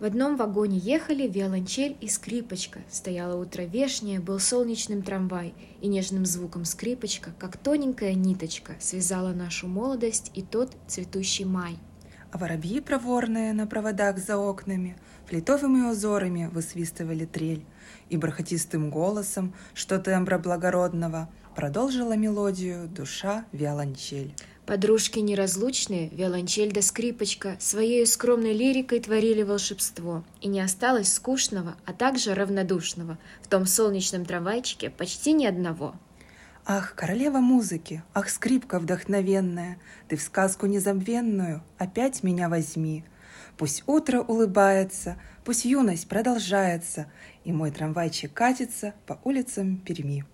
В одном вагоне ехали виолончель и скрипочка. Стояло утро вешнее, был солнечным трамвай, и нежным звуком скрипочка, как тоненькая ниточка, связала нашу молодость и тот цветущий май. А воробьи проворные на проводах за окнами Флейтовыми узорами высвистывали трель, И бархатистым голосом, что тембра благородного, Продолжила мелодию душа виолончель. Подружки неразлучные, виолончель да скрипочка, своей скромной лирикой творили волшебство, и не осталось скучного, а также равнодушного в том солнечном трамвайчике почти ни одного. Ах, королева музыки, ах, скрипка вдохновенная, ты в сказку незабвенную опять меня возьми. Пусть утро улыбается, пусть юность продолжается, и мой трамвайчик катится по улицам Перми.